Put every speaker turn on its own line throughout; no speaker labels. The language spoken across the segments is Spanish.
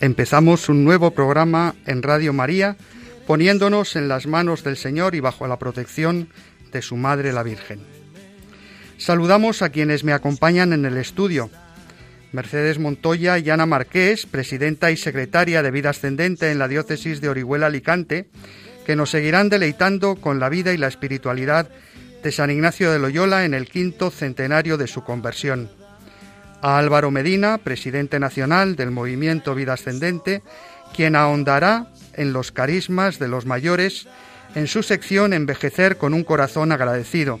Empezamos un nuevo programa en Radio María, poniéndonos en las manos del Señor y bajo la protección de su Madre la Virgen. Saludamos a quienes me acompañan en el estudio. Mercedes Montoya y Ana Marqués, presidenta y secretaria de Vida Ascendente en la diócesis de Orihuela Alicante, que nos seguirán deleitando con la vida y la espiritualidad de San Ignacio de Loyola en el quinto centenario de su conversión a Álvaro Medina, presidente nacional del movimiento Vida Ascendente, quien ahondará en los carismas de los mayores en su sección Envejecer con un corazón agradecido,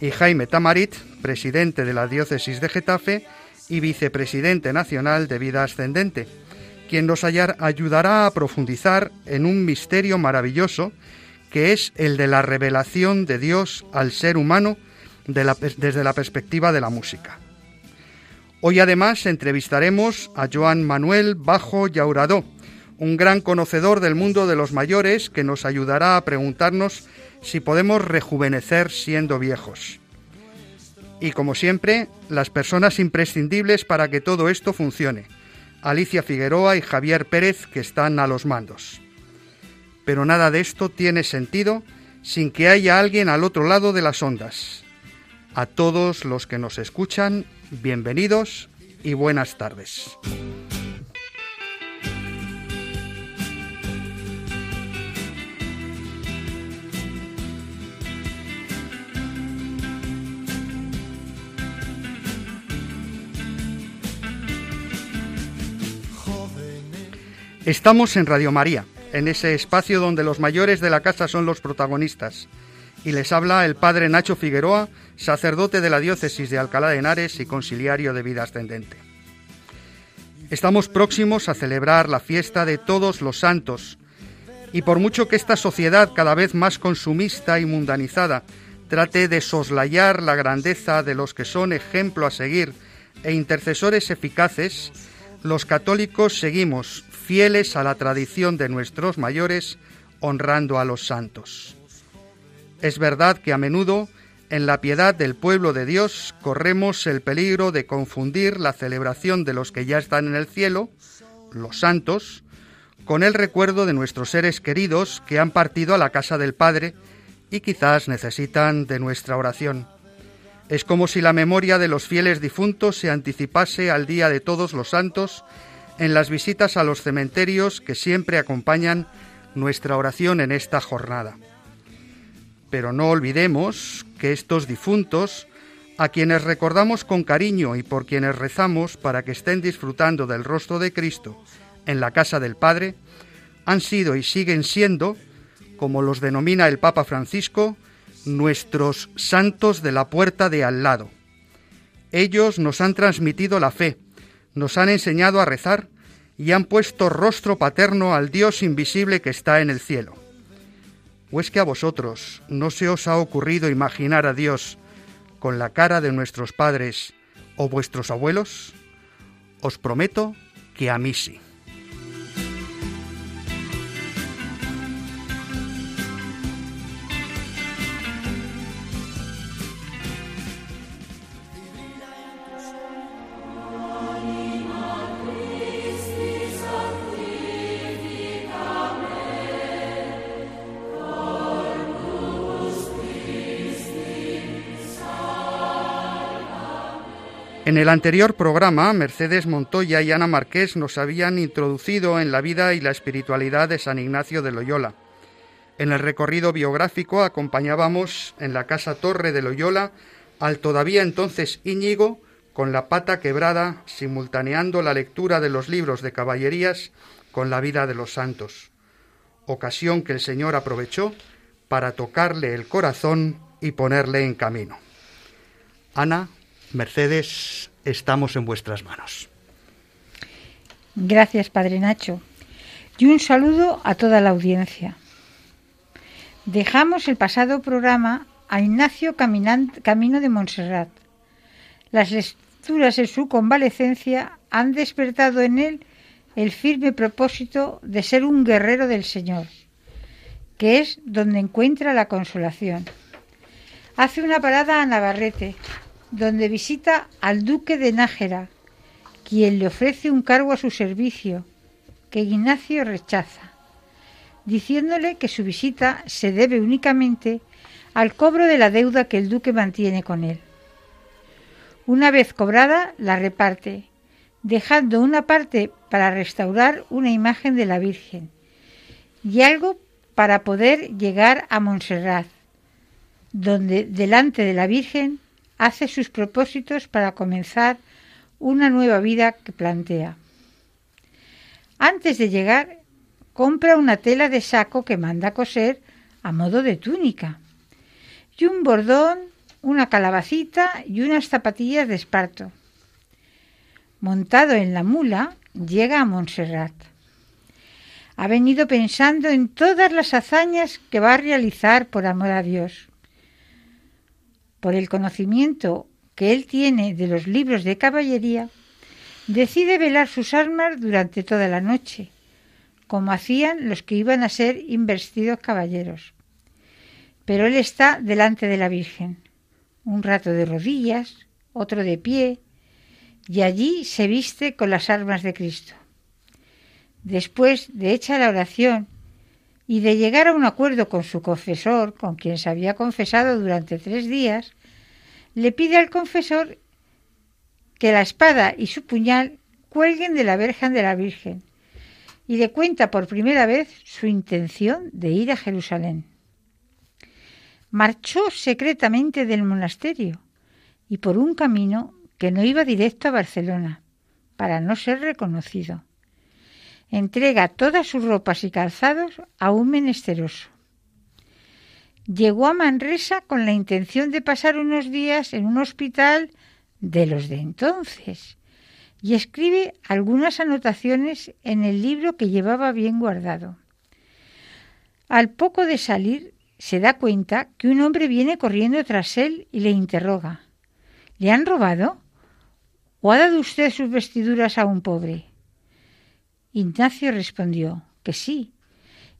y Jaime Tamarit, presidente de la diócesis de Getafe y vicepresidente nacional de Vida Ascendente, quien nos ayudará a profundizar en un misterio maravilloso que es el de la revelación de Dios al ser humano desde la perspectiva de la música. Hoy además entrevistaremos a Joan Manuel Bajo Llauradó, un gran conocedor del mundo de los mayores que nos ayudará a preguntarnos si podemos rejuvenecer siendo viejos. Y como siempre, las personas imprescindibles para que todo esto funcione. Alicia Figueroa y Javier Pérez que están a los mandos. Pero nada de esto tiene sentido sin que haya alguien al otro lado de las ondas. A todos los que nos escuchan, bienvenidos y buenas tardes. Estamos en Radio María, en ese espacio donde los mayores de la casa son los protagonistas. Y les habla el padre Nacho Figueroa, sacerdote de la diócesis de Alcalá de Henares y conciliario de vida ascendente. Estamos próximos a celebrar la fiesta de todos los santos, y por mucho que esta sociedad cada vez más consumista y mundanizada trate de soslayar la grandeza de los que son ejemplo a seguir e intercesores eficaces, los católicos seguimos fieles a la tradición de nuestros mayores, honrando a los santos. Es verdad que a menudo en la piedad del pueblo de Dios corremos el peligro de confundir la celebración de los que ya están en el cielo, los santos, con el recuerdo de nuestros seres queridos que han partido a la casa del Padre y quizás necesitan de nuestra oración. Es como si la memoria de los fieles difuntos se anticipase al día de todos los santos en las visitas a los cementerios que siempre acompañan nuestra oración en esta jornada. Pero no olvidemos que estos difuntos, a quienes recordamos con cariño y por quienes rezamos para que estén disfrutando del rostro de Cristo en la casa del Padre, han sido y siguen siendo, como los denomina el Papa Francisco, nuestros santos de la puerta de al lado. Ellos nos han transmitido la fe, nos han enseñado a rezar y han puesto rostro paterno al Dios invisible que está en el cielo. ¿O es que a vosotros no se os ha ocurrido imaginar a Dios con la cara de nuestros padres o vuestros abuelos? Os prometo que a mí sí. En el anterior programa, Mercedes Montoya y Ana Marqués nos habían introducido en la vida y la espiritualidad de San Ignacio de Loyola. En el recorrido biográfico acompañábamos en la casa Torre de Loyola al todavía entonces Íñigo con la pata quebrada, simultaneando la lectura de los libros de caballerías con la vida de los santos, ocasión que el Señor aprovechó para tocarle el corazón y ponerle en camino. Ana, Mercedes, estamos en vuestras manos.
Gracias, Padre Nacho. Y un saludo a toda la audiencia. Dejamos el pasado programa a Ignacio Camino de Montserrat. Las lecturas en su convalecencia han despertado en él el firme propósito de ser un guerrero del Señor, que es donde encuentra la consolación. Hace una parada a Navarrete, donde visita al duque de Nájera, quien le ofrece un cargo a su servicio, que Ignacio rechaza, diciéndole que su visita se debe únicamente al cobro de la deuda que el duque mantiene con él. Una vez cobrada, la reparte, dejando una parte para restaurar una imagen de la Virgen y algo para poder llegar a Montserrat, donde delante de la Virgen hace sus propósitos para comenzar una nueva vida que plantea. Antes de llegar, compra una tela de saco que manda coser a modo de túnica, y un bordón, una calabacita y unas zapatillas de esparto. Montado en la mula, llega a Montserrat. Ha venido pensando en todas las hazañas que va a realizar por amor a Dios. Por el conocimiento que él tiene de los libros de caballería, decide velar sus armas durante toda la noche, como hacían los que iban a ser investidos caballeros. Pero él está delante de la Virgen, un rato de rodillas, otro de pie, y allí se viste con las armas de Cristo. Después de hecha la oración y de llegar a un acuerdo con su confesor, con quien se había confesado durante tres días, le pide al confesor que la espada y su puñal cuelguen de la verja de la Virgen y le cuenta por primera vez su intención de ir a Jerusalén. Marchó secretamente del monasterio y por un camino que no iba directo a Barcelona, para no ser reconocido. Entrega todas sus ropas y calzados a un menesteroso. Llegó a Manresa con la intención de pasar unos días en un hospital de los de entonces y escribe algunas anotaciones en el libro que llevaba bien guardado. Al poco de salir se da cuenta que un hombre viene corriendo tras él y le interroga. ¿Le han robado? ¿O ha dado usted sus vestiduras a un pobre? Ignacio respondió que sí,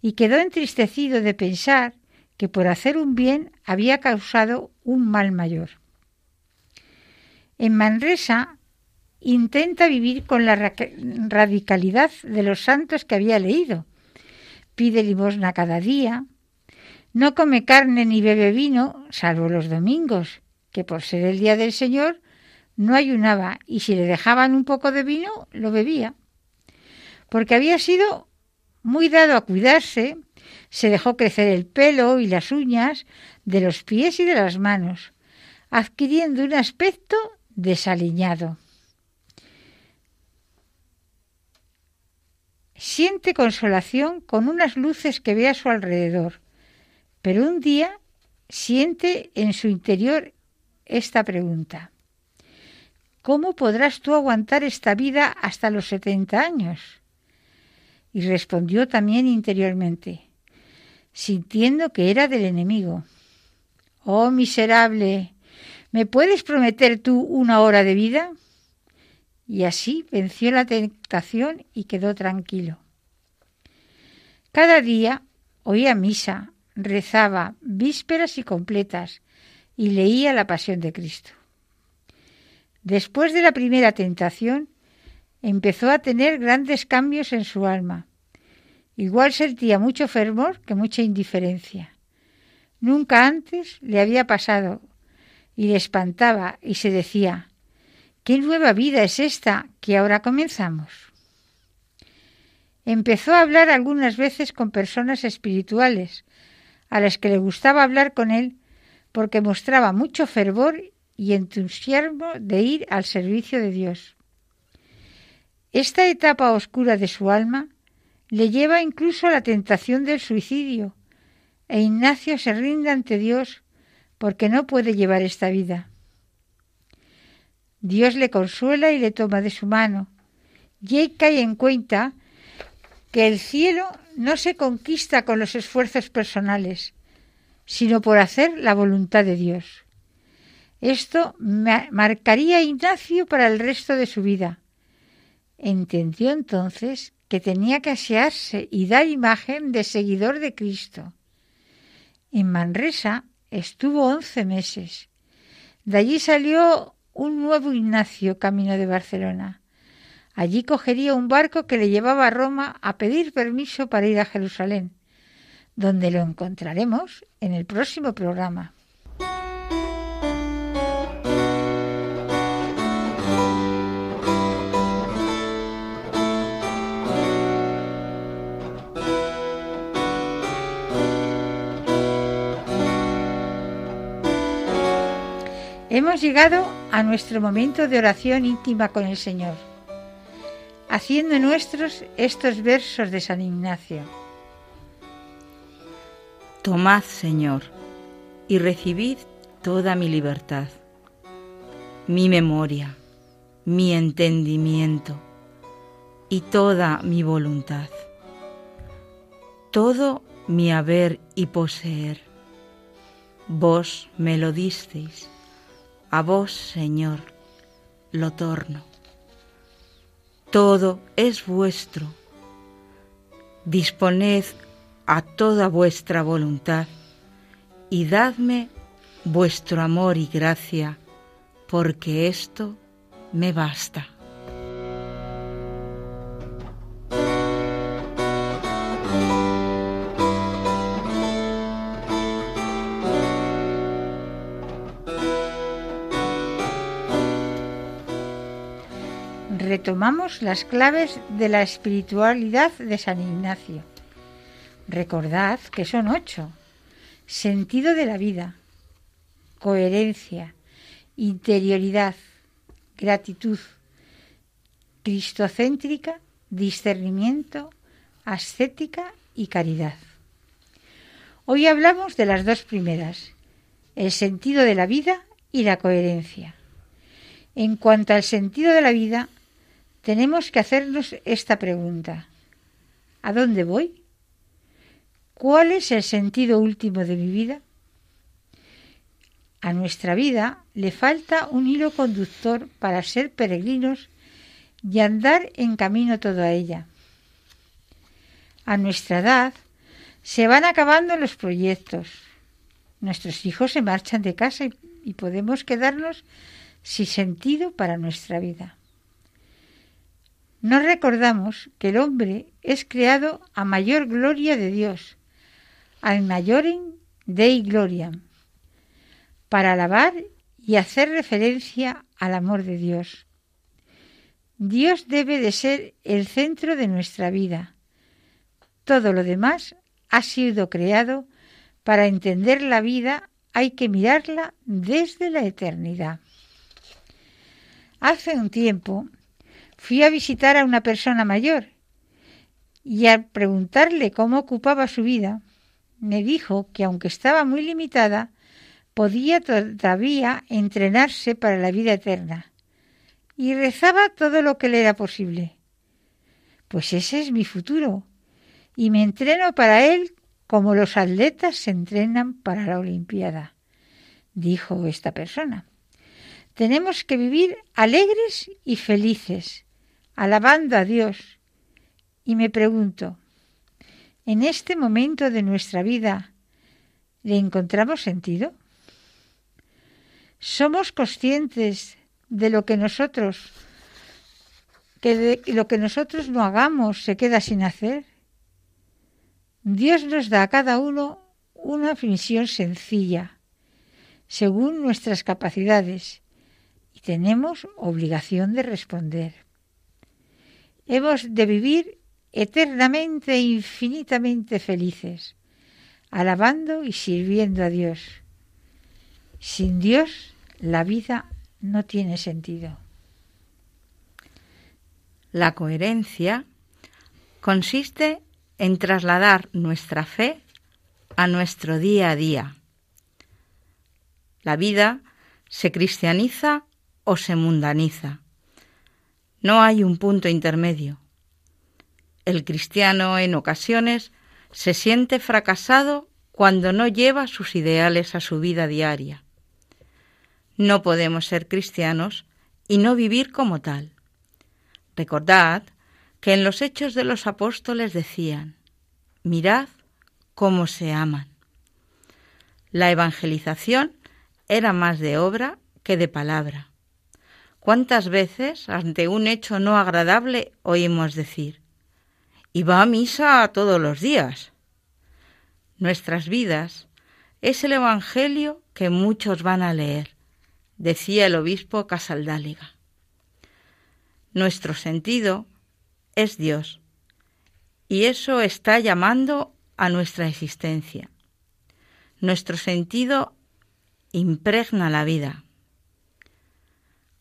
y quedó entristecido de pensar que por hacer un bien había causado un mal mayor. En Manresa intenta vivir con la radicalidad de los santos que había leído. Pide limosna cada día, no come carne ni bebe vino, salvo los domingos, que por ser el día del Señor no ayunaba y si le dejaban un poco de vino, lo bebía. Porque había sido muy dado a cuidarse se dejó crecer el pelo y las uñas de los pies y de las manos, adquiriendo un aspecto desaliñado. Siente consolación con unas luces que ve a su alrededor, pero un día siente en su interior esta pregunta. ¿Cómo podrás tú aguantar esta vida hasta los setenta años? Y respondió también interiormente, sintiendo que era del enemigo. Oh miserable, ¿me puedes prometer tú una hora de vida? Y así venció la tentación y quedó tranquilo. Cada día oía misa, rezaba vísperas y completas y leía la pasión de Cristo. Después de la primera tentación, empezó a tener grandes cambios en su alma Igual sentía mucho fervor que mucha indiferencia. Nunca antes le había pasado y le espantaba y se decía, ¿qué nueva vida es esta que ahora comenzamos? Empezó a hablar algunas veces con personas espirituales, a las que le gustaba hablar con él porque mostraba mucho fervor y entusiasmo de ir al servicio de Dios. Esta etapa oscura de su alma le lleva incluso a la tentación del suicidio, e Ignacio se rinde ante Dios porque no puede llevar esta vida. Dios le consuela y le toma de su mano, y cae en cuenta que el cielo no se conquista con los esfuerzos personales, sino por hacer la voluntad de Dios. Esto marcaría a Ignacio para el resto de su vida. Entendió entonces que tenía que asearse y dar imagen de seguidor de Cristo. En Manresa estuvo once meses. De allí salió un nuevo Ignacio camino de Barcelona. Allí cogería un barco que le llevaba a Roma a pedir permiso para ir a Jerusalén, donde lo encontraremos en el próximo programa. Hemos llegado a nuestro momento de oración íntima con el Señor, haciendo nuestros estos versos de San Ignacio.
Tomad, Señor, y recibid toda mi libertad, mi memoria, mi entendimiento y toda mi voluntad, todo mi haber y poseer. Vos me lo disteis a vos, Señor, lo torno. Todo es vuestro. Disponed a toda vuestra voluntad y dadme vuestro amor y gracia, porque esto me basta.
Retomamos las claves de la espiritualidad de San Ignacio. Recordad que son ocho. Sentido de la vida, coherencia, interioridad, gratitud, cristocéntrica, discernimiento, ascética y caridad. Hoy hablamos de las dos primeras, el sentido de la vida y la coherencia. En cuanto al sentido de la vida, tenemos que hacernos esta pregunta. ¿A dónde voy? ¿Cuál es el sentido último de mi vida? A nuestra vida le falta un hilo conductor para ser peregrinos y andar en camino toda ella. A nuestra edad se van acabando los proyectos. Nuestros hijos se marchan de casa y, y podemos quedarnos sin sentido para nuestra vida. No recordamos que el hombre es creado a mayor gloria de Dios, al mayorem Dei Gloriam, para alabar y hacer referencia al amor de Dios. Dios debe de ser el centro de nuestra vida. Todo lo demás ha sido creado para entender la vida hay que mirarla desde la eternidad. Hace un tiempo fui a visitar a una persona mayor y al preguntarle cómo ocupaba su vida, me dijo que aunque estaba muy limitada, podía todavía entrenarse para la vida eterna y rezaba todo lo que le era posible. Pues ese es mi futuro y me entreno para él como los atletas se entrenan para la Olimpiada, dijo esta persona. Tenemos que vivir alegres y felices, alabando a Dios. Y me pregunto, ¿en este momento de nuestra vida le encontramos sentido? ¿Somos conscientes de lo que nosotros que lo que nosotros no hagamos se queda sin hacer? Dios nos da a cada uno una misión sencilla, según nuestras capacidades, y tenemos obligación de responder. Hemos de vivir eternamente e infinitamente felices, alabando y sirviendo a Dios. Sin Dios la vida no tiene sentido.
La coherencia consiste en trasladar nuestra fe a nuestro día a día. La vida se cristianiza o se mundaniza No hay un punto intermedio. El cristiano en ocasiones se siente fracasado cuando no lleva sus ideales a su vida diaria. No podemos ser cristianos y no vivir como tal. Recordad que en los hechos de los apóstoles decían, mirad cómo se aman. La evangelización era más de obra que de palabra. ¿Cuántas veces ante un hecho no agradable oímos decir, y va a misa todos los días? Nuestras vidas es el Evangelio que muchos van a leer, decía el obispo Casaldáliga. Nuestro sentido es Dios, y eso está llamando a nuestra existencia. Nuestro sentido impregna la vida.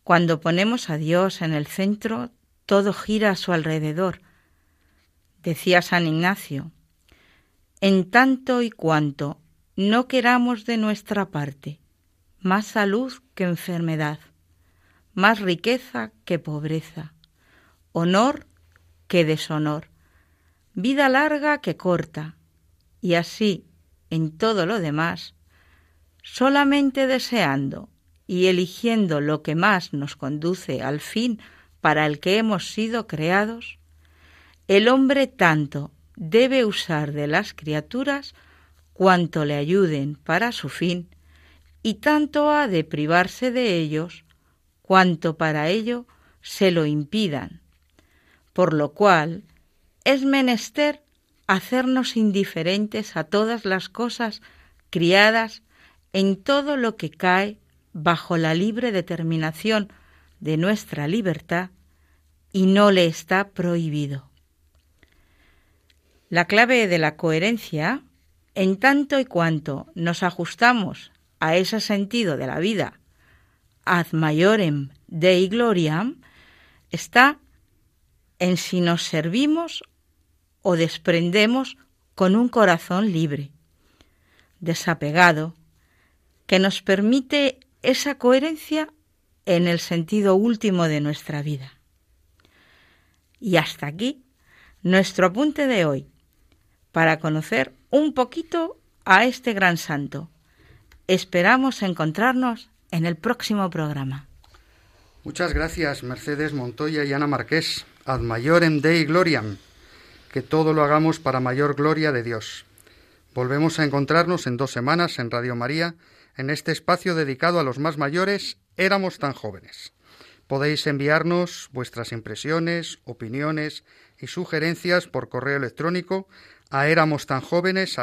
Cuando ponemos a Dios en el centro, todo gira a su alrededor. Decía San Ignacio, en tanto y cuanto no queramos de nuestra parte más salud que enfermedad, más riqueza que pobreza, honor que deshonor, vida larga que corta, y así en todo lo demás, solamente deseando y eligiendo lo que más nos conduce al fin para el que hemos sido creados, el hombre tanto debe usar de las criaturas cuanto le ayuden para su fin, y tanto ha de privarse de ellos cuanto para ello se lo impidan, por lo cual es menester hacernos indiferentes a todas las cosas criadas en todo lo que cae bajo la libre determinación de nuestra libertad y no le está prohibido. La clave de la coherencia, en tanto y cuanto nos ajustamos a ese sentido de la vida, ad maiorem Dei gloriam, está en si nos servimos o desprendemos con un corazón libre, desapegado, que nos permite esa coherencia en el sentido último de nuestra vida. Y hasta aquí nuestro apunte de hoy para conocer un poquito a este gran santo. Esperamos encontrarnos en el próximo programa.
Muchas gracias, Mercedes Montoya y Ana Marqués. Ad maiorem Dei gloriam. Que todo lo hagamos para mayor gloria de Dios. Volvemos a encontrarnos en dos semanas en Radio María, en este espacio dedicado a los más mayores, éramos tan jóvenes. Podéis enviarnos vuestras impresiones, opiniones y sugerencias por correo electrónico a éramos tan jóvenes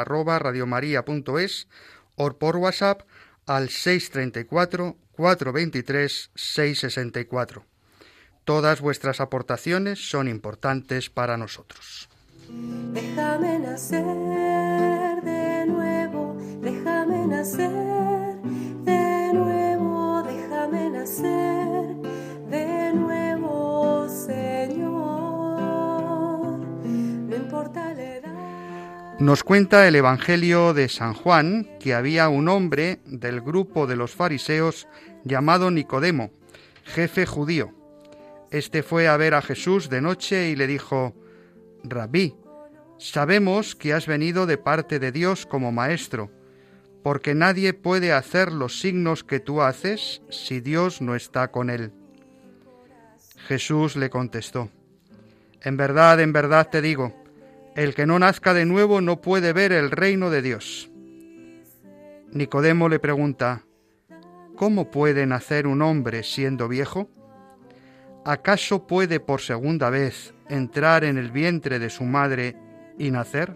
o por WhatsApp al 634 423 664. Todas vuestras aportaciones son importantes para nosotros.
Déjame nacer de nuevo, déjame nacer
Nos cuenta el Evangelio de San Juan que había un hombre del grupo de los fariseos llamado Nicodemo, jefe judío. Este fue a ver a Jesús de noche y le dijo, Rabí, sabemos que has venido de parte de Dios como maestro, porque nadie puede hacer los signos que tú haces si Dios no está con él. Jesús le contestó, En verdad, en verdad te digo, el que no nazca de nuevo no puede ver el reino de Dios. Nicodemo le pregunta, ¿Cómo puede nacer un hombre siendo viejo? ¿Acaso puede por segunda vez entrar en el vientre de su madre y nacer?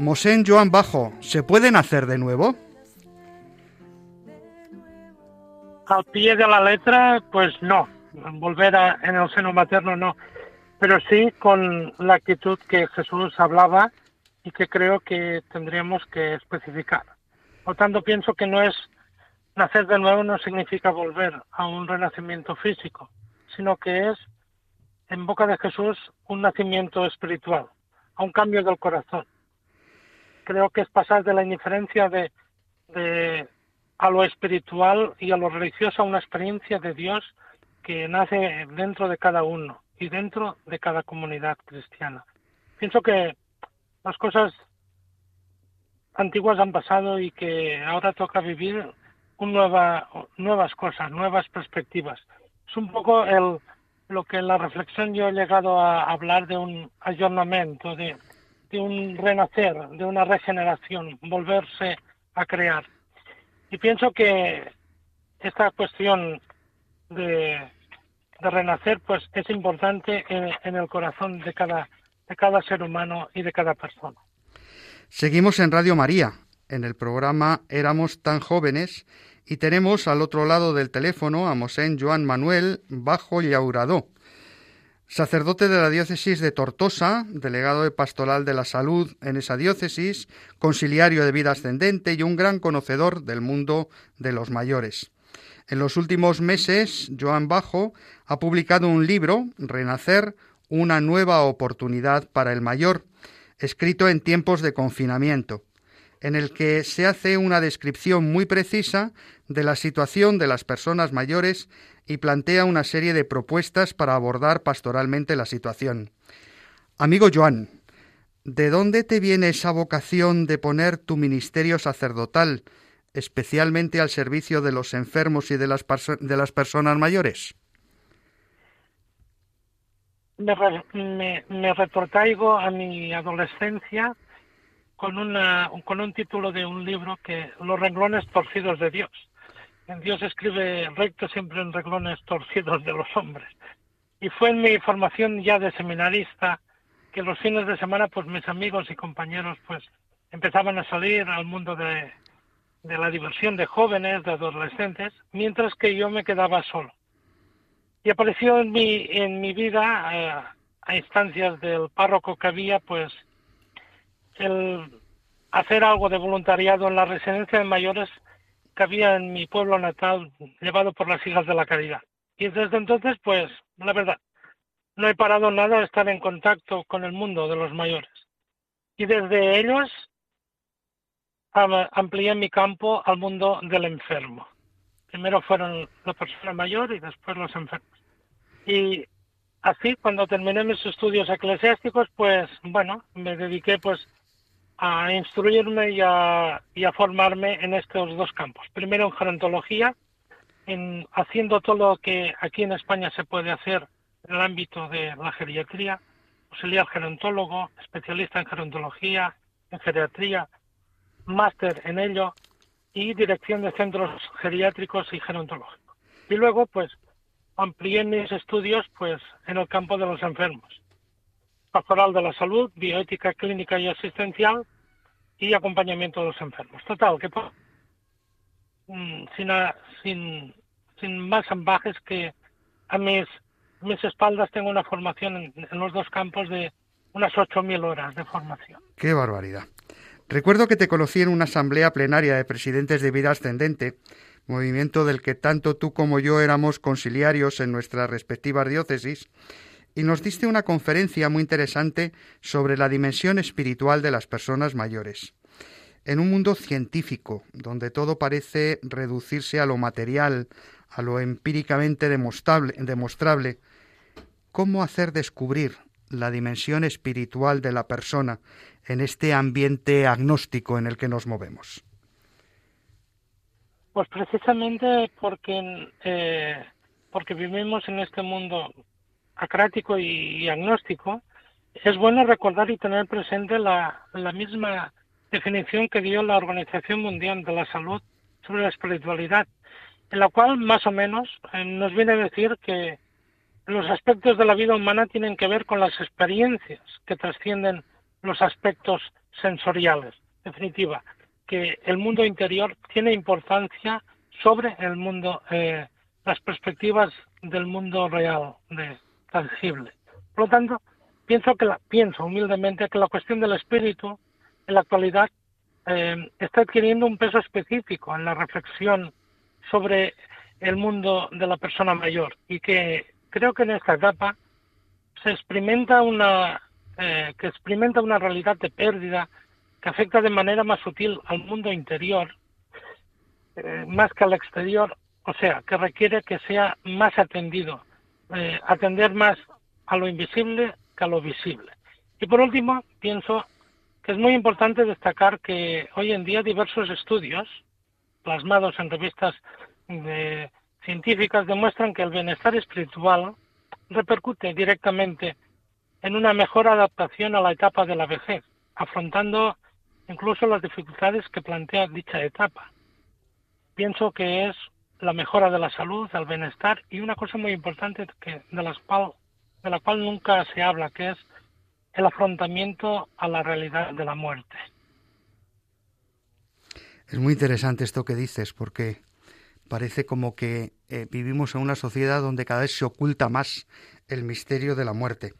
Mosén Joan Bajo, ¿se puede nacer de nuevo?
Al pie de la letra, pues no. Volver a, en el seno materno no pero sí con la actitud que Jesús hablaba y que creo que tendríamos que especificar. Por tanto, pienso que no es nacer de nuevo no significa volver a un renacimiento físico, sino que es, en boca de Jesús, un nacimiento espiritual, a un cambio del corazón. Creo que es pasar de la indiferencia de, de a lo espiritual y a lo religioso a una experiencia de Dios que nace dentro de cada uno y dentro de cada comunidad cristiana. Pienso que las cosas antiguas han pasado y que ahora toca vivir un nueva, nuevas cosas, nuevas perspectivas. Es un poco el, lo que en la reflexión yo he llegado a hablar de un ayornamiento, de, de un renacer, de una regeneración, volverse a crear. Y pienso que esta cuestión de, de renacer pues es importante en, el corazón de cada, de cada ser humano y de cada persona.
Seguimos en Radio María, en el programa Éramos tan jóvenes y tenemos al otro lado del teléfono a Mosén Joan Manuel Bajo Llauradó, sacerdote de la diócesis de Tortosa, delegado de Pastoral de la Salud en esa diócesis, conciliario de vida ascendente y un gran conocedor del mundo de los mayores. En los últimos meses, Joan Bajo ha publicado un libro, Renacer, una nueva oportunidad para el mayor, escrito en tiempos de confinamiento, en el que se hace una descripción muy precisa de la situación de las personas mayores y plantea una serie de propuestas para abordar pastoralmente la situación. Amigo Joan, ¿de dónde te viene esa vocación de poner tu ministerio sacerdotal, especialmente al servicio de los enfermos y de las, de las personas mayores?
Me, me, me a mi adolescencia con, una, con un título de un libro que Los renglones torcidos de Dios Dios escribe recto siempre en reglones torcidos de los hombres. Y fue en mi formación ya de seminarista que los fines de semana, pues mis amigos y compañeros, pues empezaban a salir al mundo de, de la diversión de jóvenes, de adolescentes, mientras que yo me quedaba solo. Y apareció en mi, en mi vida, eh, a instancias del párroco que había, pues el hacer algo de voluntariado en la residencia de mayores que había en mi pueblo natal llevado por las hijas de la caridad. Y desde entonces, pues, la verdad, no he parado nada de estar en contacto con el mundo de los mayores. Y desde ellos amplié mi campo al mundo del enfermo. Primero fueron la persona mayor y después los enfermos. Y así, cuando terminé mis estudios eclesiásticos, pues, bueno, me dediqué pues a instruirme y a, y a, formarme en estos dos campos. Primero en gerontología, en haciendo todo lo que aquí en España se puede hacer en el ámbito de la geriatría, auxiliar gerontólogo, especialista en gerontología, en geriatría, máster en ello y dirección de centros geriátricos y gerontológicos. Y luego, pues, amplié mis estudios, pues, en el campo de los enfermos pastoral de la salud, bioética clínica y asistencial y acompañamiento de los enfermos. Total, que mm, sin, sin, sin más ambajes que a mis, mis espaldas tengo una formación en, en los dos campos de unas 8.000 horas de formación.
¡Qué barbaridad! Recuerdo que te conocí en una asamblea plenaria de presidentes de vida ascendente, movimiento del que tanto tú como yo éramos conciliarios en nuestras respectivas diócesis, y nos diste una conferencia muy interesante sobre la dimensión espiritual de las personas mayores. En un mundo científico, donde todo parece reducirse a lo material, a lo empíricamente demostrable, ¿cómo hacer descubrir la dimensión espiritual de la persona en este ambiente agnóstico en el que nos movemos?
Pues precisamente porque, eh, porque vivimos en este mundo acrático y, agnóstico, es bueno recordar y tener presente la, la misma definición que dio la Organización Mundial de la Salud sobre la espiritualidad, en la cual más o menos eh, nos viene a decir que los aspectos de la vida humana tienen que ver con las experiencias que trascienden los aspectos sensoriales. En definitiva, que el mundo interior tiene importancia sobre el mundo, eh, las perspectivas del mundo real, de, tangible. Por lo tanto, pienso que la, pienso humildemente que la cuestión del espíritu en la actualidad eh, está adquiriendo un peso específico en la reflexión sobre el mundo de la persona mayor y que creo que en esta etapa se experimenta una eh, que experimenta una realidad de pérdida que afecta de manera más sutil al mundo interior eh, más que al exterior O sea, que requiere que sea más atendido, eh, atender más a lo invisible que a lo visible. Y por último, pienso que es muy importante destacar que hoy en día diversos estudios plasmados en revistas de científicas demuestran que el bienestar espiritual repercute directamente en una mejor adaptación a la etapa de la vejez, afrontando incluso las dificultades que plantea dicha etapa. Pienso que es la mejora de la salud, el bienestar y una cosa muy importante que, de, las cual, de la cual nunca se habla, que es el afrontamiento a la realidad de la muerte.
Es muy interesante esto que dices, porque parece como que eh, vivimos en una sociedad donde cada vez se oculta más el misterio de la muerte.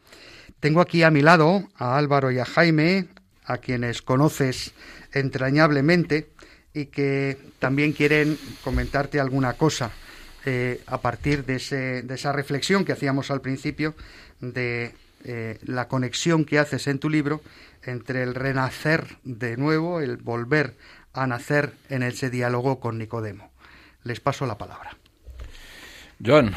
Tengo aquí a mi lado a Álvaro y a Jaime, a quienes conoces entrañablemente y que también quieren comentarte alguna cosa eh, a partir de, esa reflexión que hacíamos al principio de eh, la conexión que haces en tu libro entre el renacer de nuevo, el volver a nacer en ese diálogo con Nicodemo les paso la palabra.
John,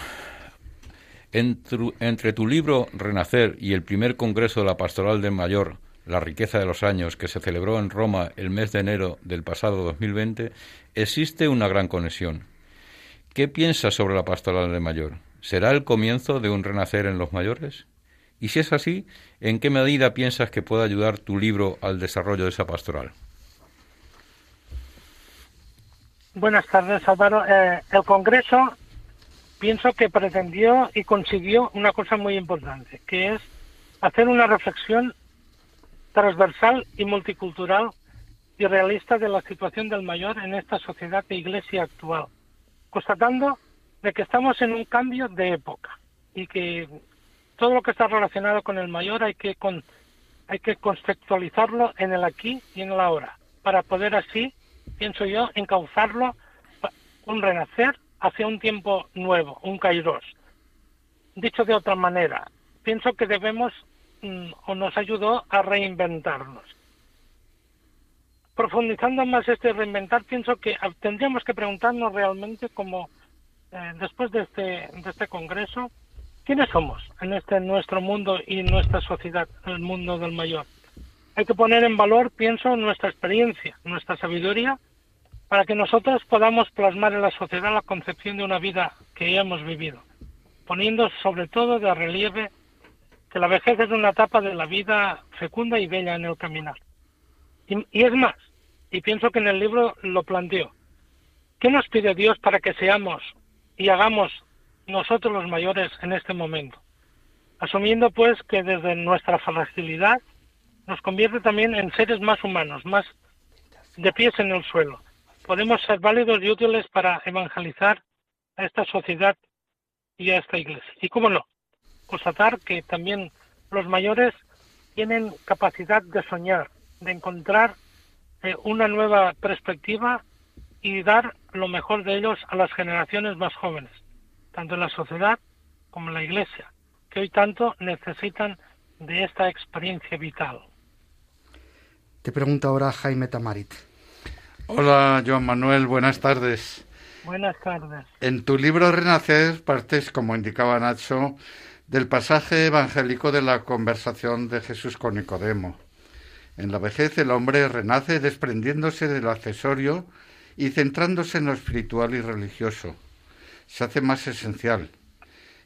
entre, tu libro Renacer y el primer Congreso de la Pastoral de Mayor, La riqueza de los años, que se celebró en Roma el mes de enero del pasado 2020, existe una gran conexión. ¿Qué piensas sobre la Pastoral de Mayor? ¿Será el comienzo de un renacer en los mayores? Y si es así, ¿en qué medida piensas que puede ayudar tu libro al desarrollo de esa pastoral?
Buenas tardes, Álvaro. Eh, el Congreso pienso que pretendió y consiguió una cosa muy importante, que es hacer una reflexión transversal y multicultural y realista de la situación del mayor en esta sociedad de iglesia actual, constatando de que estamos en un cambio de época y que todo lo que está relacionado con el mayor hay que hay que contextualizarlo en el aquí y en el ahora para poder así pienso yo, encauzarlo un renacer hacia un tiempo nuevo, un kairos. Dicho de otra manera, pienso que debemos o nos ayudó a reinventarnos. Profundizando más este reinventar, pienso que tendríamos que preguntarnos realmente como eh, después de este, de este congreso, ¿quiénes somos en este nuestro mundo y nuestra sociedad, el mundo del mayor? hay que poner en valor, pienso, nuestra experiencia, nuestra sabiduría, para que nosotros podamos plasmar en la sociedad la concepción de una vida que ya hemos vivido, poniendo sobre todo de relieve que la vejez es una etapa de la vida fecunda y bella en el caminar. Y, y es más, y pienso que en el libro lo planteo, ¿qué nos pide Dios para que seamos y hagamos nosotros los mayores en este momento? Asumiendo pues que desde nuestra fragilidad nos convierte también en seres más humanos, más de pies en el suelo. Podemos ser válidos y útiles para evangelizar a esta sociedad y a esta iglesia. Y cómo no, constatar que también los mayores tienen capacidad de soñar, de encontrar eh, una nueva perspectiva y dar lo mejor de ellos a las generaciones más jóvenes, tanto en la sociedad como en la iglesia, que hoy tanto necesitan de esta experiencia vital.
Te pregunta ahora Jaime Tamarit.
Hola, Joan Manuel, buenas tardes.
Buenas tardes.
En tu libro Renacer partes, como indicaba Nacho, del pasaje evangélico de la conversación de Jesús con Nicodemo. En la vejez el hombre renace desprendiéndose del accesorio y centrándose en lo espiritual y religioso. Se hace más esencial.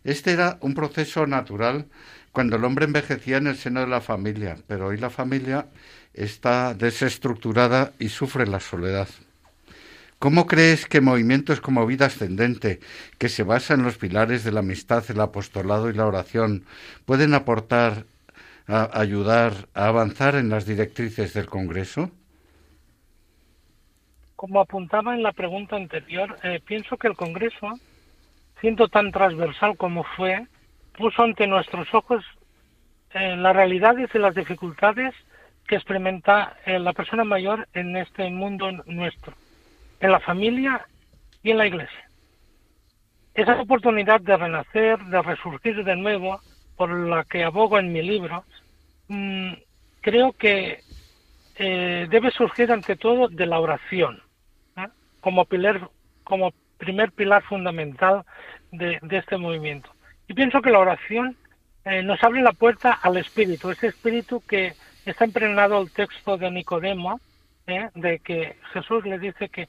Este era un proceso natural cuando el hombre envejecía en el seno de la familia, pero hoy la familia está desestructurada y sufre la soledad. ¿Cómo crees que movimientos como Vida Ascendente, que se basa en los pilares de la amistad, el apostolado y la oración, pueden aportar, a ayudar a avanzar en las directrices del Congreso?
Como apuntaba en la pregunta anterior, eh, pienso que el Congreso, siendo tan transversal como fue, puso ante nuestros ojos eh, las realidades y las dificultades que experimenta eh, la persona mayor en este mundo nuestro, en la familia y en la iglesia. Esa oportunidad de renacer, de resurgir de nuevo, por la que abogo en mi libro, mm, creo que eh, debe surgir ante todo de la oración, como pilar, como primer pilar fundamental de, este movimiento. Y pienso que la oración eh, nos abre la puerta al espíritu, ese espíritu que está impregnado el texto de Nicodemo, ¿eh? de que Jesús le dice que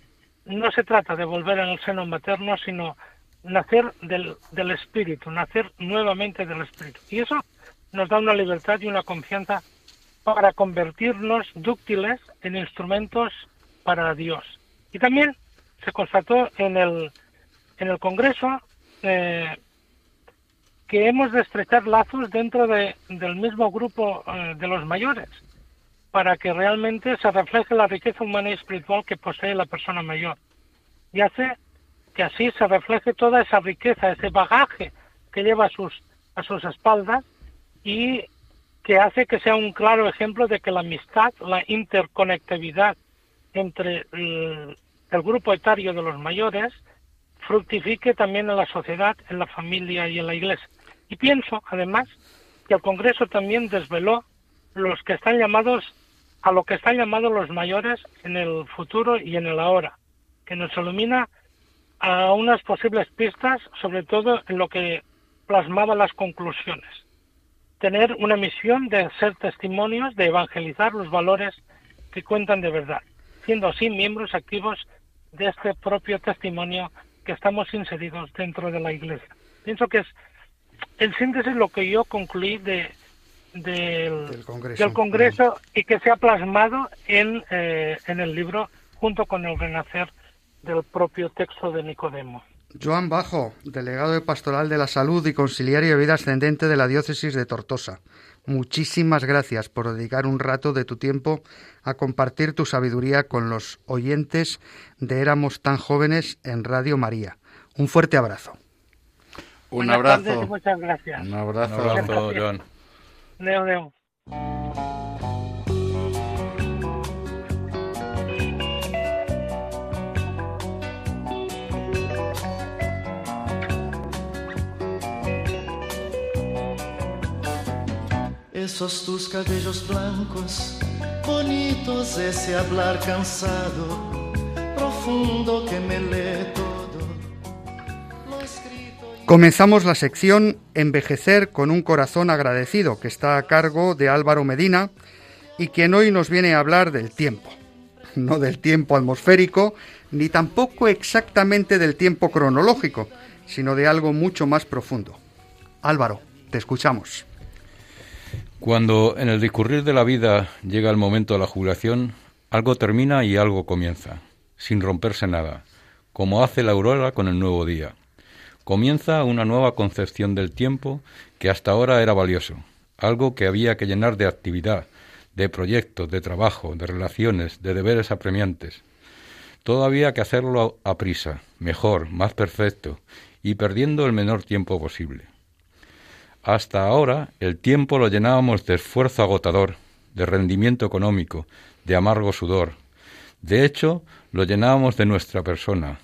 no se trata de volver en el seno materno, sino nacer del, del espíritu, nacer nuevamente del espíritu. Y eso nos da una libertad y una confianza para convertirnos dúctiles en instrumentos para Dios. Y también se constató en el, en el Congreso eh, que hemos de estrechar lazos dentro de, del mismo grupo eh, de los mayores para que realmente se refleje la riqueza humana y espiritual que posee la persona mayor. Y hace que así se refleje toda esa riqueza, ese bagaje que lleva a sus, a sus espaldas y que hace que sea un claro ejemplo de que la amistad, la interconectividad entre el, el grupo etario de los mayores fructifique también en la sociedad, en la familia y en la iglesia. Y pienso, además, que el Congreso también desveló los que están llamados a lo que están llamados los mayores en el futuro y en el ahora, que nos ilumina a unas posibles pistas, sobre todo en lo que plasmaba las conclusiones. Tener una misión de ser testimonios, de evangelizar los valores que cuentan de verdad, siendo así miembros activos de este propio testimonio que estamos inseridos dentro de la Iglesia. Pienso que es en síntesis lo que yo concluí de, del, Congreso. y que se ha plasmado en, eh, en el libro junto con el renacer del propio texto de Nicodemo.
Joan Bajo, delegado de Pastoral de la Salud y conciliario de vida ascendente de la diócesis de Tortosa. Muchísimas gracias por dedicar un rato de tu tiempo a compartir tu sabiduría con los oyentes de Éramos tan jóvenes en Radio María. Un fuerte abrazo.
Un abrazo.
muchas gracias.
Un abrazo,
un abrazo Joan.
Leo, leo.
Esos tus cabellos blancos, bonitos, ese hablar cansado, profundo que me lee
Comenzamos la sección Envejecer con un corazón agradecido, que está a cargo de Álvaro Medina y quien hoy nos viene a hablar del tiempo. No del tiempo atmosférico, ni tampoco exactamente del tiempo cronológico, sino de algo mucho más profundo. Álvaro, te escuchamos.
Cuando en el discurrir de la vida llega el momento de la jubilación, algo termina y algo comienza, sin romperse nada, como hace la aurora con el nuevo día. Comienza una nueva concepción del tiempo que hasta ahora era valioso, algo que había que llenar de actividad, de proyectos, de trabajo, de relaciones, de deberes apremiantes. Todo había que hacerlo a prisa, mejor, más perfecto, y perdiendo el menor tiempo posible. Hasta ahora el tiempo lo llenábamos de esfuerzo agotador, de rendimiento económico, de amargo sudor. De hecho, lo llenábamos de nuestra persona.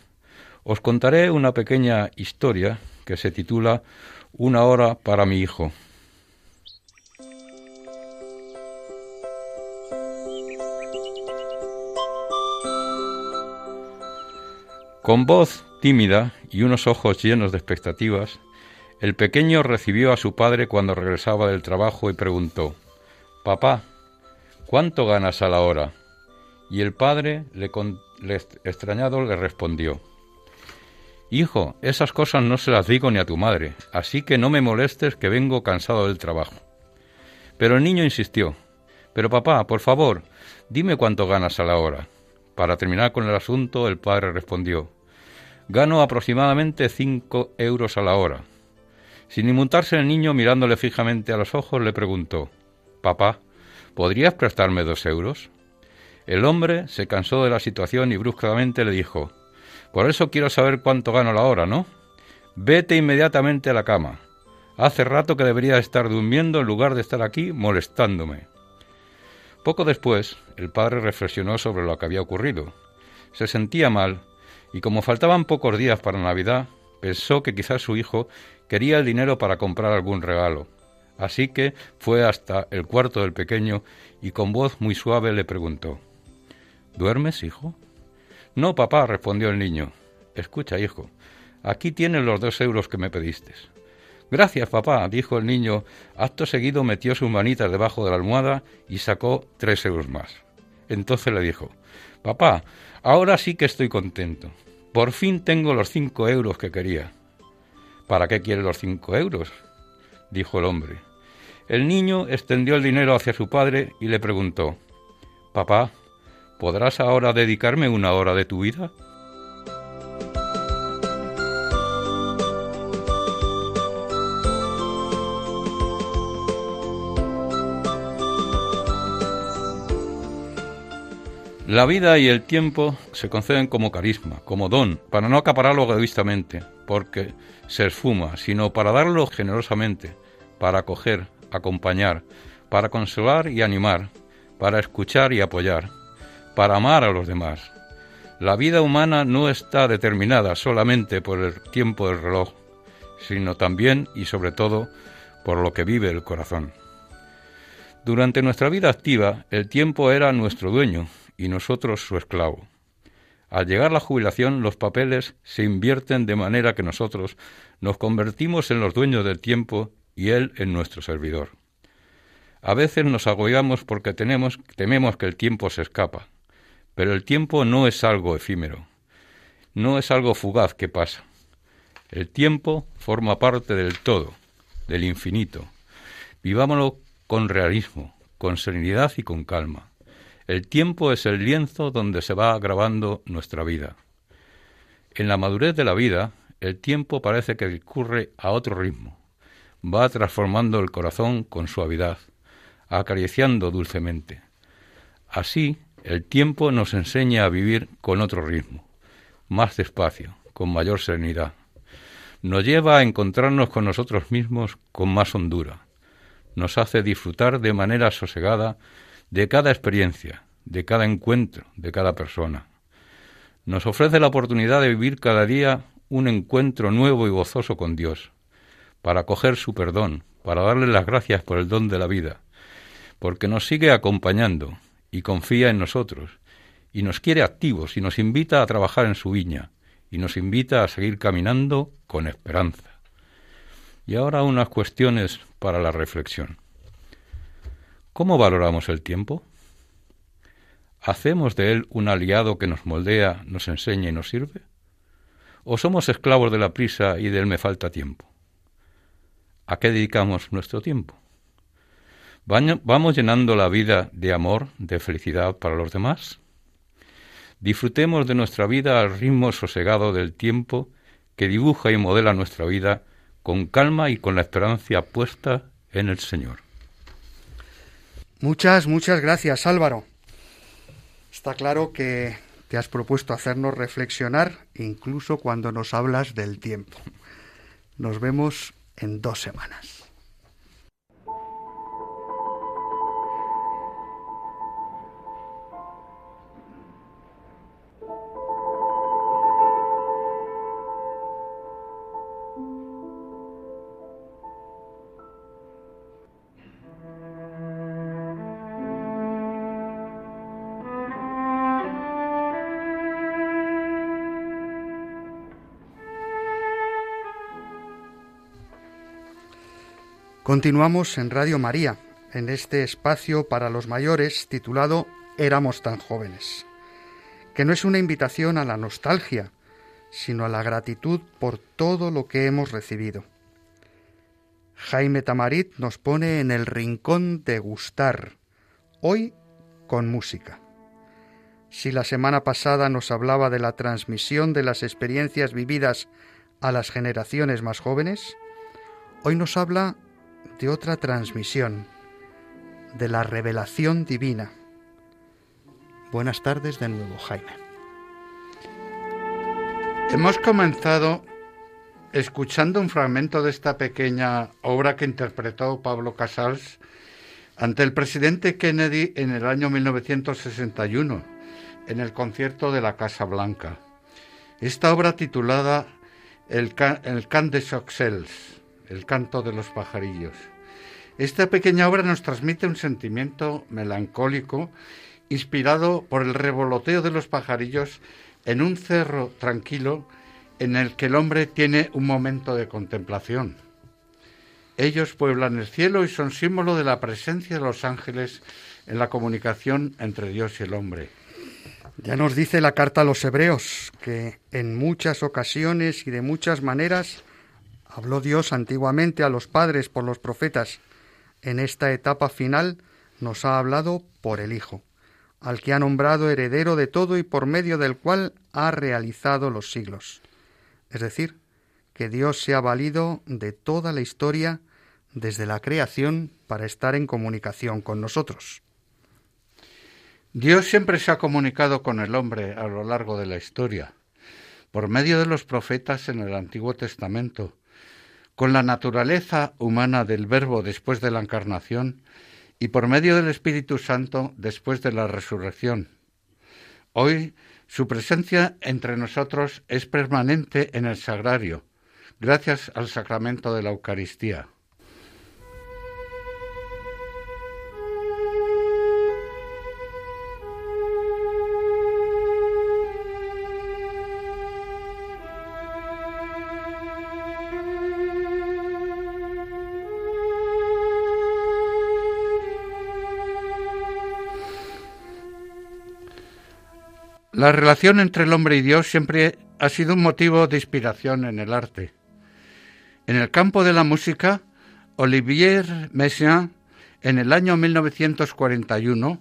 Os contaré una pequeña historia que se titula Una hora para mi hijo. Con voz tímida y unos ojos llenos de expectativas, el pequeño recibió a su padre cuando regresaba del trabajo y preguntó Papá, ¿cuánto ganas a la hora? Y el padre, le, extrañado, le respondió Hijo, esas cosas no se las digo ni a tu madre, así que no me molestes que vengo cansado del trabajo. Pero el niño insistió Pero papá, por favor, dime cuánto ganas a la hora. Para terminar con el asunto, el padre respondió Gano aproximadamente cinco euros a la hora. Sin inmutarse el niño, mirándole fijamente a los ojos, le preguntó Papá, ¿podrías prestarme dos euros? El hombre se cansó de la situación y bruscamente le dijo Por eso quiero saber cuánto gano la hora, ¿no? Vete inmediatamente a la cama. Hace rato que debería estar durmiendo en lugar de estar aquí molestándome. Poco después, el padre reflexionó sobre lo que había ocurrido. Se sentía mal, y como faltaban pocos días para Navidad, pensó que quizás su hijo Quería el dinero para comprar algún regalo. Así que fue hasta el cuarto del pequeño y con voz muy suave le preguntó ¿Duermes, hijo? No, papá, respondió el niño. Escucha, hijo, aquí tienes los dos euros que me pediste. Gracias, papá, dijo el niño. Acto seguido metió sus manitas debajo de la almohada y sacó tres euros más. Entonces le dijo, Papá, ahora sí que estoy contento. Por fin tengo los cinco euros que quería. ¿Para qué quiere los cinco euros? dijo el hombre. El niño extendió el dinero hacia su padre y le preguntó, Papá, ¿podrás ahora dedicarme una hora de tu vida? La vida y el tiempo se conceden como carisma, como don, para no acapararlo egoístamente, porque se esfuma, sino para darlo generosamente, para acoger, acompañar, para consolar y animar, para escuchar y apoyar, para amar a los demás. La vida humana no está determinada solamente por el tiempo del reloj, sino también y sobre todo por lo que vive el corazón. Durante nuestra vida activa, el tiempo era nuestro dueño, y nosotros su esclavo. Al llegar la jubilación, los papeles se invierten de manera que nosotros nos convertimos en los dueños del tiempo y él en nuestro servidor. A veces nos agobiamos porque tememos que el tiempo se escapa, pero el tiempo no es algo efímero, no es algo fugaz que pasa. El tiempo forma parte del todo, del infinito. Vivámoslo con realismo, con serenidad y con calma. El tiempo es el lienzo donde se va grabando nuestra vida. En la madurez de la vida, el tiempo parece que discurre a otro ritmo. Va transformando el corazón con suavidad, acariciando dulcemente. Así, el tiempo nos enseña a vivir con otro ritmo, más despacio, con mayor serenidad. Nos lleva a encontrarnos con nosotros mismos con más hondura. Nos hace disfrutar de manera sosegada de cada experiencia, de cada encuentro, de cada persona. Nos ofrece la oportunidad de vivir cada día un encuentro nuevo y gozoso con Dios, para acoger su perdón, para darle las gracias por el don de la vida, porque nos sigue acompañando y confía en nosotros, y nos quiere activos y nos invita a trabajar en su viña, y nos invita a seguir caminando con esperanza. Y ahora unas cuestiones para la reflexión. ¿Cómo valoramos el tiempo? ¿Hacemos de él un aliado que nos moldea, nos enseña y nos sirve? ¿O somos esclavos de la prisa y del me falta tiempo? ¿A qué dedicamos nuestro tiempo? ¿Vamos llenando la vida de amor, de felicidad para los demás? Disfrutemos de nuestra vida al ritmo sosegado del tiempo que dibuja y modela nuestra vida con calma y con la esperanza puesta en el Señor.
Muchas, muchas gracias Álvaro. Está claro que te has propuesto hacernos reflexionar incluso cuando nos hablas del tiempo. Nos vemos en dos semanas. Continuamos en Radio María, en este espacio para los mayores titulado Éramos tan jóvenes, que no es una invitación a la nostalgia, sino a la gratitud por todo lo que hemos recibido. Jaime Tamarit nos pone en el rincón de gustar, hoy con música. Si la semana pasada nos hablaba de la transmisión de las experiencias vividas a las generaciones más jóvenes, hoy nos habla de otra transmisión, de la revelación divina. Buenas tardes de nuevo, Jaime.
Hemos comenzado escuchando un fragmento de esta pequeña obra que interpretó Pablo Casals ante el presidente Kennedy en el año 1961, en el concierto de la Casa Blanca. Esta obra titulada El, can, el Can des Oxels, el canto de los pajarillos. Esta pequeña obra nos transmite un sentimiento melancólico inspirado por el revoloteo de los pajarillos en un cerro tranquilo en el que el hombre tiene un momento de contemplación. Ellos pueblan el cielo y son símbolo de la presencia de los ángeles en la comunicación entre Dios y el hombre.
Ya nos dice la carta a los hebreos que en muchas ocasiones y de muchas maneras habló Dios antiguamente a los padres por los profetas. En esta etapa final nos ha hablado por el Hijo, al que ha nombrado heredero de todo y por medio del cual ha realizado los siglos. Es decir, que Dios se ha valido de toda la historia desde la creación para estar en comunicación con nosotros.
Dios siempre se ha comunicado con el hombre a lo largo de la historia, por medio de los profetas en el Antiguo Testamento, con la naturaleza humana del Verbo después de la encarnación y por medio del Espíritu Santo después de la resurrección. Hoy su presencia entre nosotros es permanente en el sagrario, gracias al sacramento de la Eucaristía. La relación entre el hombre y Dios siempre ha sido un motivo de inspiración en el arte. En el campo de la música, Olivier Messiaen, en el año 1941,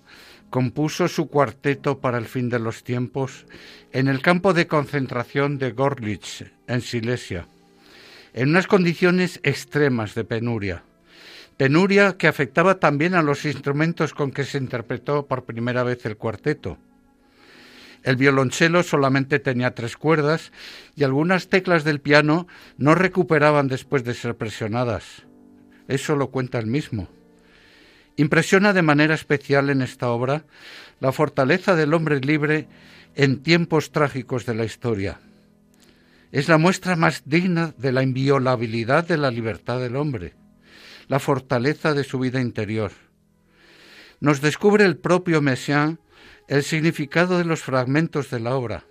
compuso su cuarteto para el fin de los tiempos en el campo de concentración de Gorlitz, en Silesia, en unas condiciones extremas de penuria. Penuria que afectaba también a los instrumentos con que se interpretó por primera vez el cuarteto. El violonchelo solamente tenía tres cuerdas y algunas teclas del piano no recuperaban después de ser presionadas. Eso lo cuenta él mismo. Impresiona de manera especial en esta obra la fortaleza del hombre libre en tiempos trágicos de la historia. Es la muestra más digna de la inviolabilidad de la libertad del hombre, la fortaleza de su vida interior. Nos descubre el propio Messiaen el significado de los fragmentos de la obra.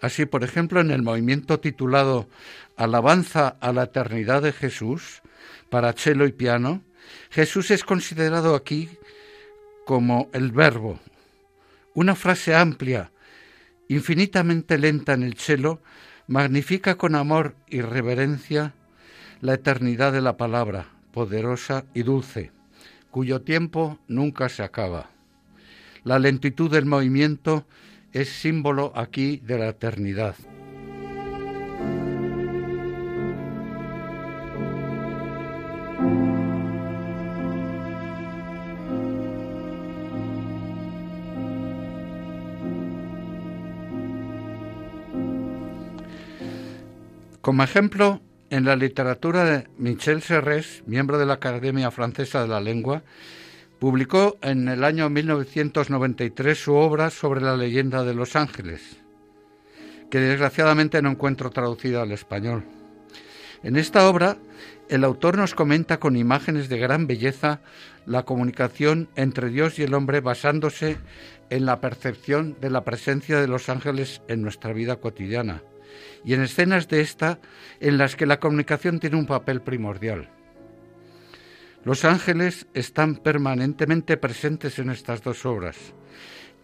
Así, por ejemplo, en el movimiento titulado Alabanza a la eternidad de Jesús, para cello y piano, Jesús es considerado aquí como el verbo, una frase amplia, infinitamente lenta en el cello, magnifica con amor y reverencia la eternidad de la palabra, poderosa y dulce, cuyo tiempo nunca se acaba. La lentitud del movimiento es símbolo aquí de la eternidad. Como ejemplo, en la literatura de Michel Serres, miembro de la Academia Francesa de la Lengua, Publicó en el año 1993 su obra sobre la leyenda de los ángeles, que desgraciadamente no encuentro traducida al español. En esta obra, el autor nos comenta con imágenes de gran belleza la comunicación entre Dios y el hombre basándose en la percepción de la presencia de los ángeles en nuestra vida cotidiana y en escenas de esta en las que la comunicación tiene un papel primordial. Los ángeles están permanentemente presentes en estas dos obras,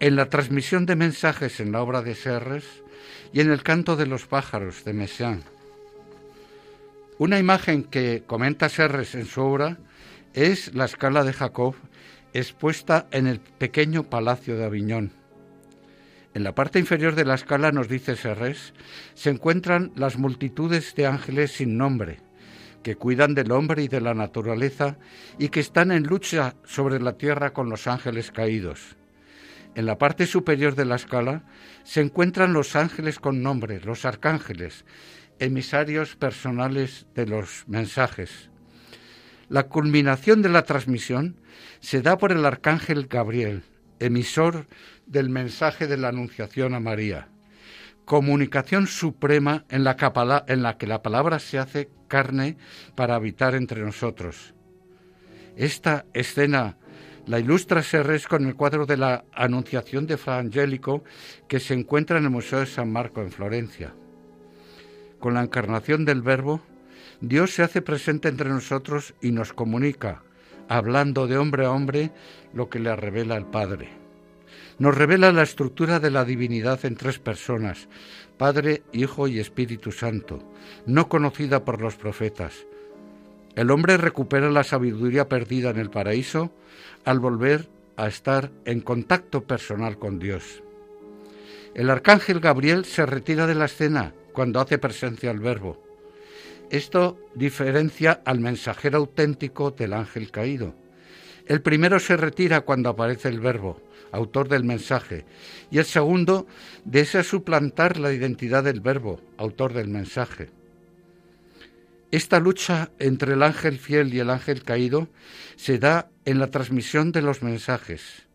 en la transmisión de mensajes en la obra de Serres y en el canto de los pájaros de Messiaen. Una imagen que comenta Serres en su obra es la escala de Jacob expuesta en el pequeño palacio de Aviñón. En la parte inferior de la escala, nos dice Serres, se encuentran las multitudes de ángeles sin nombre, que cuidan del hombre y de la naturaleza y que están en lucha sobre la tierra con los ángeles caídos. En la parte superior de la escala se encuentran los ángeles con nombre, los arcángeles, emisarios personales de los mensajes. La culminación de la transmisión se da por el arcángel Gabriel, emisor del mensaje de la Anunciación a María comunicación suprema en la, que, la palabra se hace carne para habitar entre nosotros. Esta escena la ilustra Serres con el cuadro de la Anunciación de Fra Angelico que se encuentra en el Museo de San Marco en Florencia. con la encarnación del Verbo, Dios se hace presente entre nosotros y nos comunica, hablando de hombre a hombre, lo que le revela el Padre. Nos revela la estructura de la divinidad en tres personas, Padre, Hijo y Espíritu Santo, no conocida por los profetas. El hombre recupera la sabiduría perdida en el paraíso al volver a estar en contacto personal con Dios. El arcángel Gabriel se retira de la escena cuando hace presencia el verbo. Esto diferencia al mensajero auténtico del ángel caído. El primero se retira cuando aparece el verbo, autor del mensaje, y el segundo desea suplantar la identidad del verbo, autor del mensaje. Esta lucha entre el ángel fiel y el ángel caído se da en la transmisión de los mensajes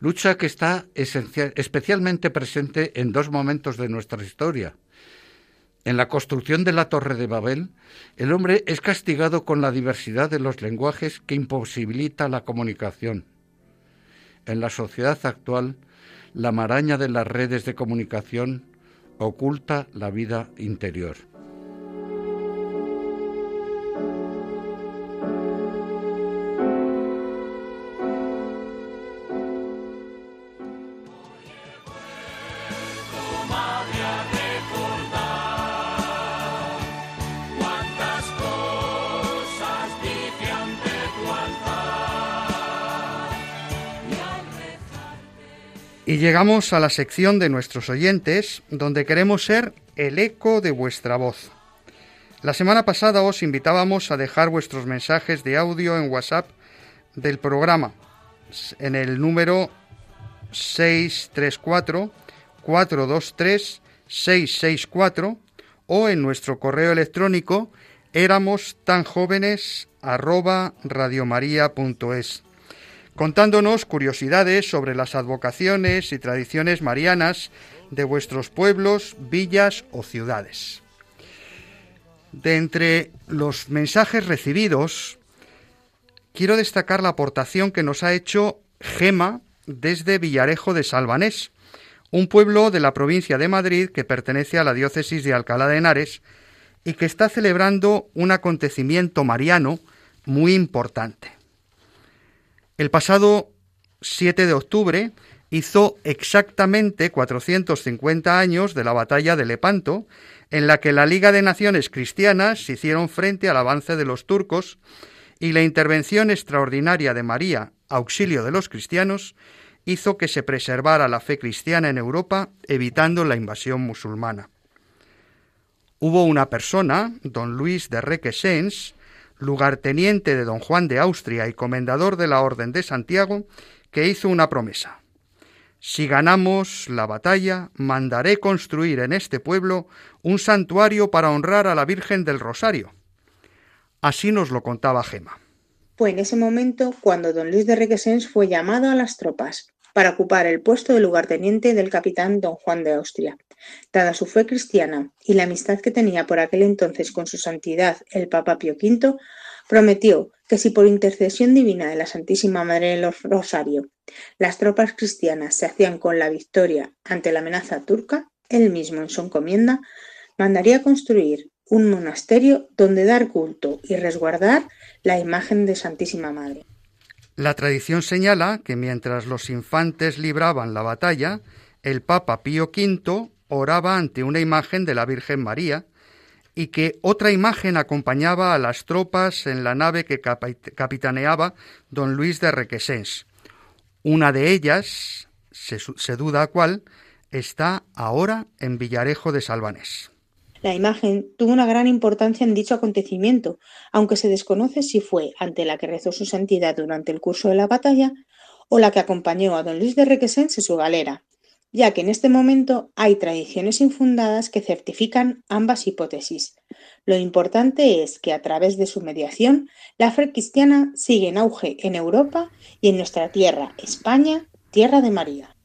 lucha que está especialmente presente en dos momentos de nuestra historia. En la construcción de la Torre de Babel, el hombre es castigado con la diversidad de los lenguajes que imposibilita la comunicación. En la sociedad actual, la maraña de las redes de comunicación oculta la vida interior.
Y llegamos a la sección de nuestros oyentes, donde queremos ser el eco de vuestra voz. La semana pasada os invitábamos a dejar vuestros mensajes de audio en WhatsApp del programa en el número 634 423 664 o en nuestro correo electrónico éramos tan jóvenes arroba radiomaria.es contándonos curiosidades sobre las advocaciones y tradiciones marianas de vuestros pueblos, villas o ciudades. De entre los mensajes recibidos, quiero destacar la aportación que nos ha hecho Gema desde Villarejo de Salvanés, un pueblo de la provincia de Madrid que pertenece a la diócesis de Alcalá de Henares y que está celebrando un acontecimiento mariano muy importante. El pasado 7 de octubre hizo exactamente 450 años de la batalla de Lepanto, en la que la Liga de Naciones Cristianas hicieron frente al avance de los turcos y la intervención extraordinaria de María, auxilio de los cristianos, hizo que se preservara la fe cristiana en Europa, evitando la invasión musulmana. Hubo una persona, don Luis de Requesens, lugarteniente de don Juan de Austria y comendador de la Orden de Santiago, que hizo una promesa. Si ganamos la batalla, mandaré construir en este pueblo un santuario para honrar a la Virgen del Rosario. Así nos lo contaba Gema.
Fue en ese momento cuando don Luis de Requesens fue llamado a las tropas para ocupar el puesto de lugarteniente del capitán don Juan de Austria. Dada su fe cristiana y la amistad que tenía por aquel entonces con su santidad el Papa Pío V, prometió que si por intercesión divina de la Santísima Madre del Rosario las tropas cristianas se hacían con la victoria ante la amenaza turca, él mismo en su encomienda mandaría construir un monasterio donde dar culto y resguardar la imagen de Santísima Madre.
La tradición señala que mientras los infantes libraban la batalla, el Papa Pío V oraba ante una imagen de la Virgen María y que otra imagen acompañaba a las tropas en la nave que capitaneaba don Luis de Requesens. Una de ellas, se, se duda cuál, está ahora en Villarejo de Salvanés.
La imagen tuvo una gran importancia en dicho acontecimiento, aunque se desconoce si fue ante la que rezó su santidad durante el curso de la batalla o la que acompañó a don Luis de Requesens en su galera, ya que en este momento hay tradiciones infundadas que certifican ambas hipótesis. Lo importante es que a través de su mediación, la fe cristiana sigue en auge en Europa y en nuestra tierra, España, tierra de María.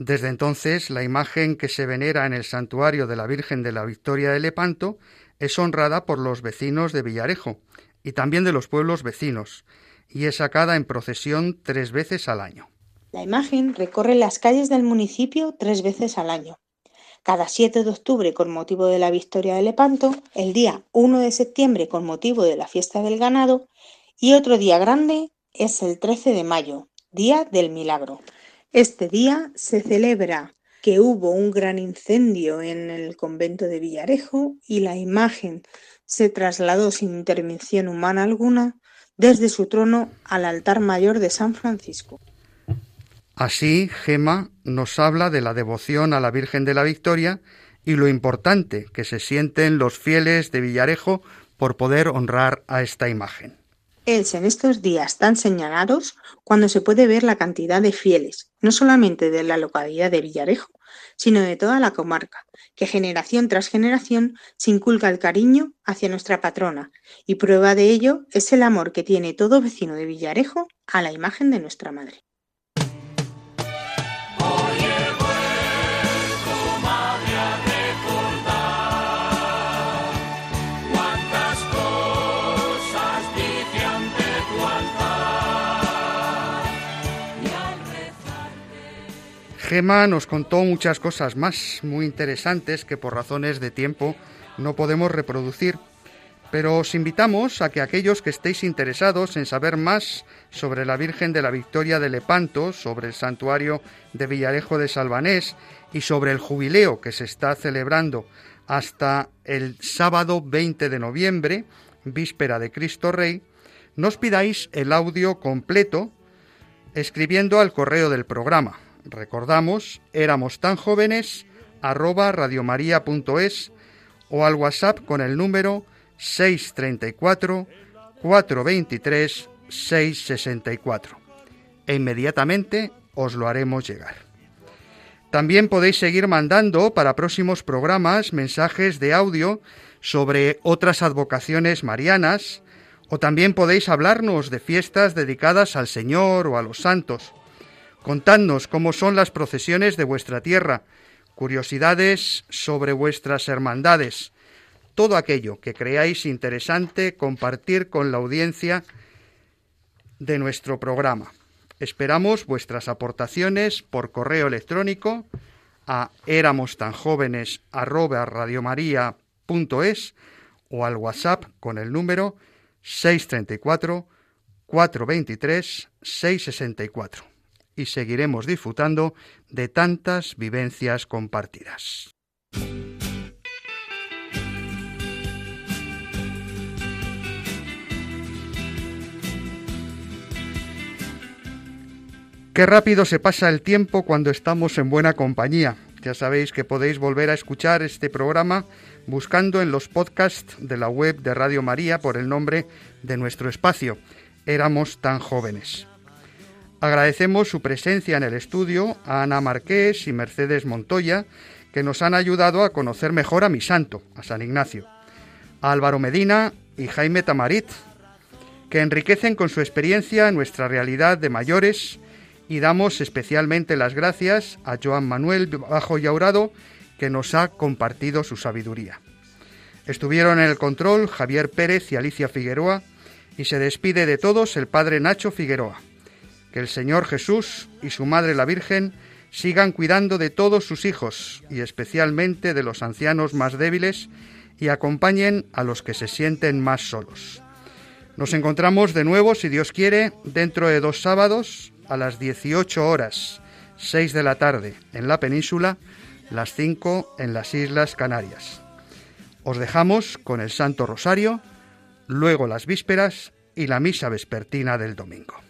Desde entonces, la imagen que se venera en el santuario de la Virgen de la Victoria de Lepanto es honrada por los vecinos de Villarejo y también de los pueblos vecinos, y es sacada en procesión tres veces al año.
La imagen recorre las calles del municipio tres veces al año. Cada 7 de octubre con motivo de la victoria de Lepanto, el día 1 de septiembre con motivo de la fiesta del ganado y otro día grande es el 13 de mayo, Día del Milagro. Este día se celebra que hubo un gran incendio en el convento de Villarejo y la imagen se trasladó sin intervención humana alguna desde su trono al altar mayor de San Francisco.
Así, Gema nos habla de la devoción a la Virgen de la Victoria y lo importante que se sienten los fieles de Villarejo por poder honrar a esta imagen.
En estos días tan señalados cuando se puede ver la cantidad de fieles, no solamente de la localidad de Villarejo, sino de toda la comarca, que generación tras generación se inculca el cariño hacia nuestra patrona, y prueba de ello es el amor que tiene todo vecino de Villarejo a la imagen de nuestra madre.
Gema nos contó muchas cosas más muy interesantes que por razones de tiempo no podemos reproducir, pero os invitamos a que aquellos que estéis interesados en saber más sobre la Virgen de la Victoria de Lepanto, sobre el santuario de Villarejo de Salvanés y sobre el jubileo que se está celebrando hasta el sábado 20 de noviembre, víspera de Cristo Rey, nos pidáis el audio completo escribiendo al correo del programa Recordamos, éramos tan jóvenes arroba radiomaria.es o al WhatsApp con el número 634 423 664 e inmediatamente os lo haremos llegar. También podéis seguir mandando para próximos programas mensajes de audio sobre otras advocaciones marianas o también podéis hablarnos de fiestas dedicadas al Señor o a los santos. Contadnos cómo son las procesiones de vuestra tierra, curiosidades sobre vuestras hermandades, todo aquello que creáis interesante compartir con la audiencia de nuestro programa. Esperamos vuestras aportaciones por correo electrónico a éramos tan jóvenes o al WhatsApp con el número 634 423 664 y seguiremos disfrutando de tantas vivencias compartidas. Qué rápido se pasa el tiempo cuando estamos en buena compañía. Ya sabéis que podéis volver a escuchar este programa buscando en los podcasts de la web de Radio María por el nombre de nuestro espacio. Éramos tan jóvenes. Agradecemos su presencia en el estudio a Ana Marqués y Mercedes Montoya, que nos han ayudado a conocer mejor a mi santo, a San Ignacio, a Álvaro Medina y Jaime Tamarit, que enriquecen con su experiencia nuestra realidad de mayores y damos especialmente las gracias a Joan Manuel Bajo Yaurado, que nos ha compartido su sabiduría. Estuvieron en el control Javier Pérez y Alicia Figueroa y se despide de todos el padre Nacho Figueroa. Que el Señor Jesús y su Madre la Virgen sigan cuidando de todos sus hijos y especialmente de los ancianos más débiles y acompañen a los que se sienten más solos. Nos encontramos de nuevo, si Dios quiere, dentro de dos sábados a las 18 horas, 6 de la tarde en la península, las 5 en las Islas Canarias. Os dejamos con el Santo Rosario, luego las vísperas y la misa vespertina del domingo.